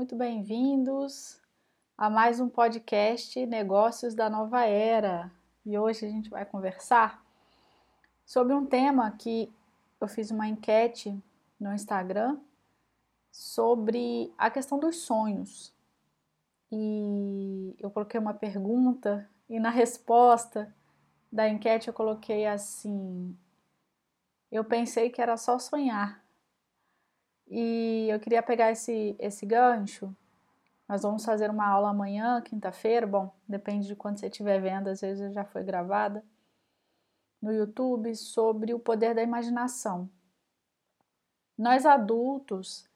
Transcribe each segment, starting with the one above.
muito bem-vindos a mais um podcast Negócios da Nova Era. E hoje a gente vai conversar sobre um tema que eu fiz uma enquete no Instagram sobre a questão dos sonhos. E eu coloquei uma pergunta e na resposta da enquete eu coloquei assim: eu pensei que era só sonhar. E eu queria pegar esse, esse gancho. Nós vamos fazer uma aula amanhã, quinta-feira. Bom, depende de quando você estiver vendo, às vezes já foi gravada no YouTube sobre o poder da imaginação. Nós adultos,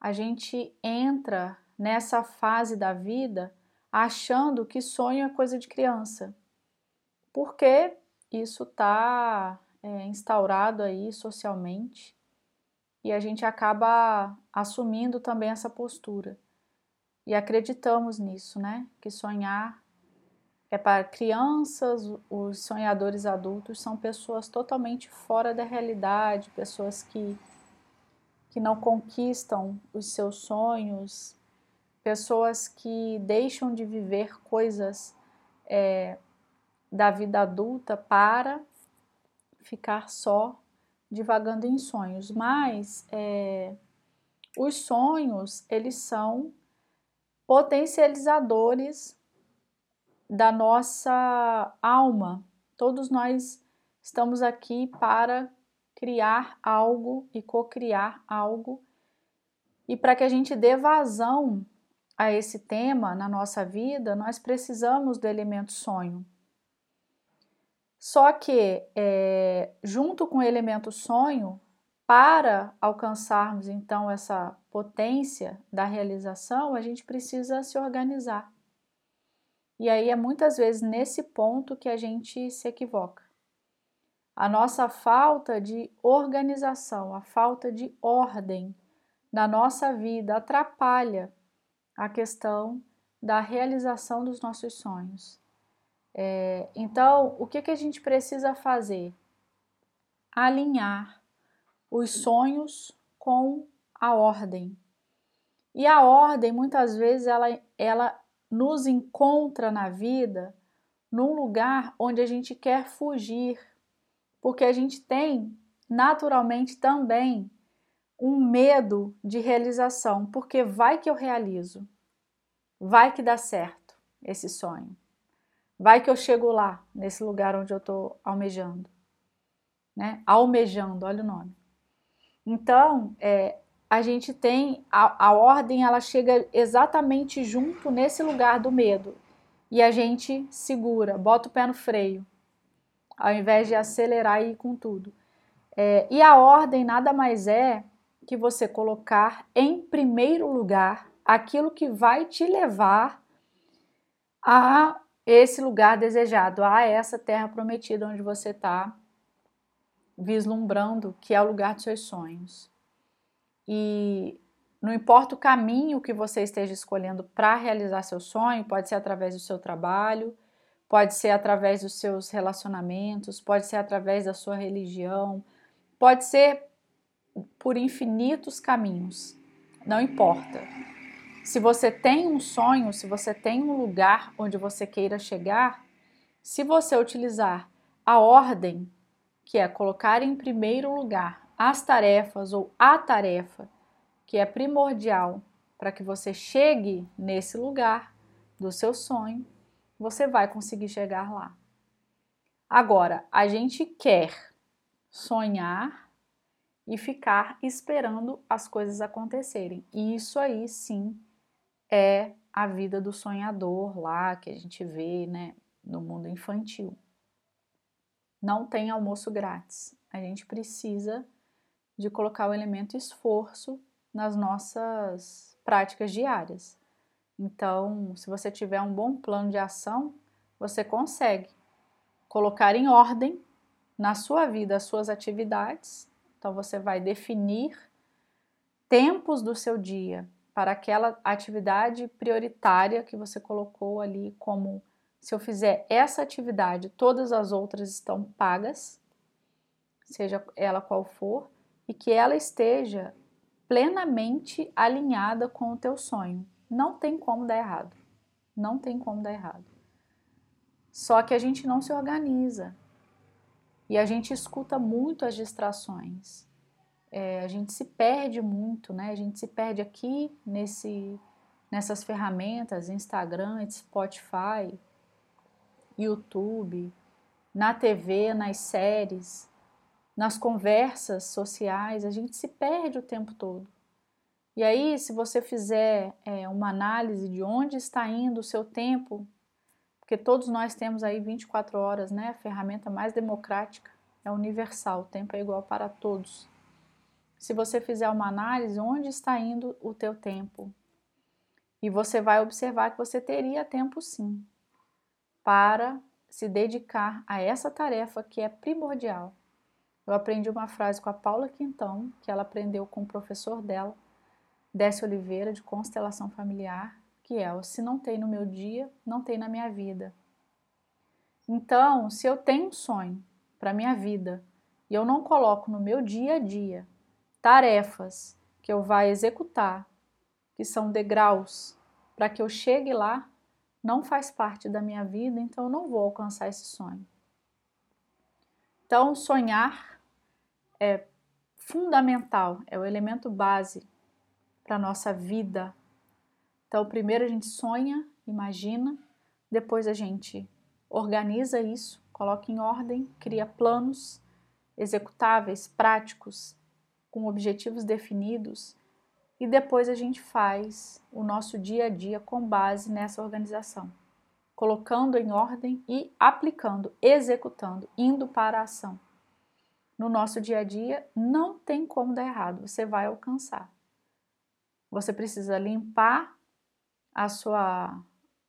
a gente entra nessa fase da vida achando que sonho é coisa de criança, porque isso está é, instaurado aí socialmente e a gente acaba assumindo também essa postura e acreditamos nisso, né? Que sonhar é para crianças, os sonhadores adultos são pessoas totalmente fora da realidade, pessoas que, que não conquistam os seus sonhos, pessoas que deixam de viver coisas é, da vida adulta para ficar só divagando em sonhos. Mas é, os sonhos, eles são potencializadores da nossa alma. Todos nós estamos aqui para criar algo e co-criar algo. E para que a gente dê vazão a esse tema na nossa vida, nós precisamos do elemento sonho. Só que, é, junto com o elemento sonho, para alcançarmos então essa potência da realização, a gente precisa se organizar. E aí é muitas vezes nesse ponto que a gente se equivoca. A nossa falta de organização, a falta de ordem na nossa vida atrapalha a questão da realização dos nossos sonhos. É, então, o que, que a gente precisa fazer? Alinhar os sonhos com a ordem. E a ordem, muitas vezes, ela, ela nos encontra na vida num lugar onde a gente quer fugir, porque a gente tem naturalmente também um medo de realização, porque vai que eu realizo, vai que dá certo esse sonho, vai que eu chego lá, nesse lugar onde eu estou almejando, né? Almejando, olha o nome. Então, é, a gente tem a, a ordem, ela chega exatamente junto nesse lugar do medo e a gente segura, bota o pé no freio, ao invés de acelerar e ir com tudo. É, e a ordem nada mais é que você colocar em primeiro lugar aquilo que vai te levar a esse lugar desejado, a essa terra prometida onde você está vislumbrando, que é o lugar dos seus sonhos. E não importa o caminho que você esteja escolhendo para realizar seu sonho, pode ser através do seu trabalho, pode ser através dos seus relacionamentos, pode ser através da sua religião, pode ser por infinitos caminhos. Não importa. Se você tem um sonho, se você tem um lugar onde você queira chegar, se você utilizar a ordem, que é colocar em primeiro lugar as tarefas ou a tarefa que é primordial para que você chegue nesse lugar do seu sonho, você vai conseguir chegar lá. Agora, a gente quer sonhar e ficar esperando as coisas acontecerem. E isso aí sim é a vida do sonhador lá que a gente vê, né, no mundo infantil. Não tem almoço grátis. A gente precisa de colocar o elemento esforço nas nossas práticas diárias. Então, se você tiver um bom plano de ação, você consegue colocar em ordem na sua vida as suas atividades. Então, você vai definir tempos do seu dia para aquela atividade prioritária que você colocou ali como se eu fizer essa atividade, todas as outras estão pagas, seja ela qual for, e que ela esteja plenamente alinhada com o teu sonho. Não tem como dar errado. Não tem como dar errado. Só que a gente não se organiza. E a gente escuta muito as distrações. É, a gente se perde muito, né? A gente se perde aqui nesse, nessas ferramentas, Instagram, Spotify, YouTube, na TV, nas séries, nas conversas sociais, a gente se perde o tempo todo. E aí, se você fizer é, uma análise de onde está indo o seu tempo, porque todos nós temos aí 24 horas, né? A ferramenta mais democrática é universal, o tempo é igual para todos. Se você fizer uma análise, onde está indo o teu tempo? E você vai observar que você teria tempo sim para se dedicar a essa tarefa que é primordial. Eu aprendi uma frase com a Paula Quintão, que ela aprendeu com o professor dela, Décio Oliveira, de constelação familiar, que é: se não tem no meu dia, não tem na minha vida. Então, se eu tenho um sonho para minha vida e eu não coloco no meu dia a dia tarefas que eu vá executar, que são degraus para que eu chegue lá, não faz parte da minha vida, então eu não vou alcançar esse sonho. Então, sonhar é fundamental, é o elemento base para a nossa vida. Então, primeiro a gente sonha, imagina, depois a gente organiza isso, coloca em ordem, cria planos executáveis, práticos, com objetivos definidos e depois a gente faz o nosso dia a dia com base nessa organização, colocando em ordem e aplicando, executando, indo para a ação. No nosso dia a dia não tem como dar errado, você vai alcançar. Você precisa limpar a sua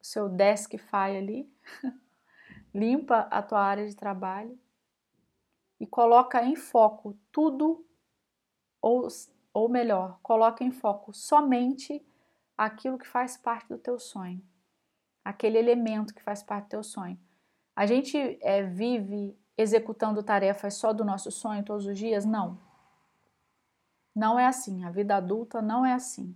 seu desk file ali, limpa a tua área de trabalho e coloca em foco tudo ou ou melhor, coloca em foco somente aquilo que faz parte do teu sonho, aquele elemento que faz parte do teu sonho. A gente é, vive executando tarefas só do nosso sonho todos os dias? Não. Não é assim. A vida adulta não é assim.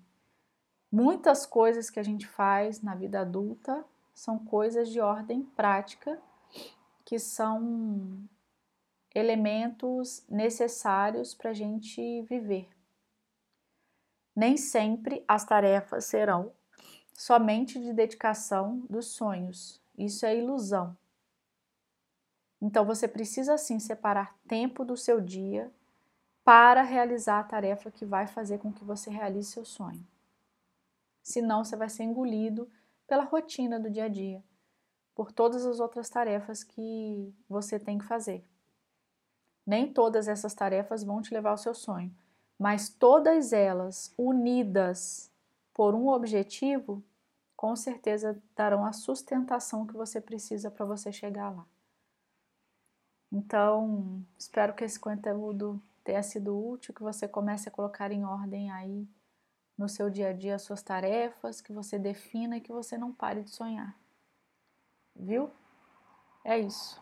Muitas coisas que a gente faz na vida adulta são coisas de ordem prática, que são elementos necessários para a gente viver. Nem sempre as tarefas serão somente de dedicação dos sonhos. Isso é ilusão. Então você precisa sim separar tempo do seu dia para realizar a tarefa que vai fazer com que você realize seu sonho. Senão você vai ser engolido pela rotina do dia a dia, por todas as outras tarefas que você tem que fazer. Nem todas essas tarefas vão te levar ao seu sonho, mas todas elas unidas por um objetivo, com certeza darão a sustentação que você precisa para você chegar lá. Então, espero que esse conteúdo tenha sido útil, que você comece a colocar em ordem aí no seu dia a dia as suas tarefas, que você defina e que você não pare de sonhar. Viu? É isso.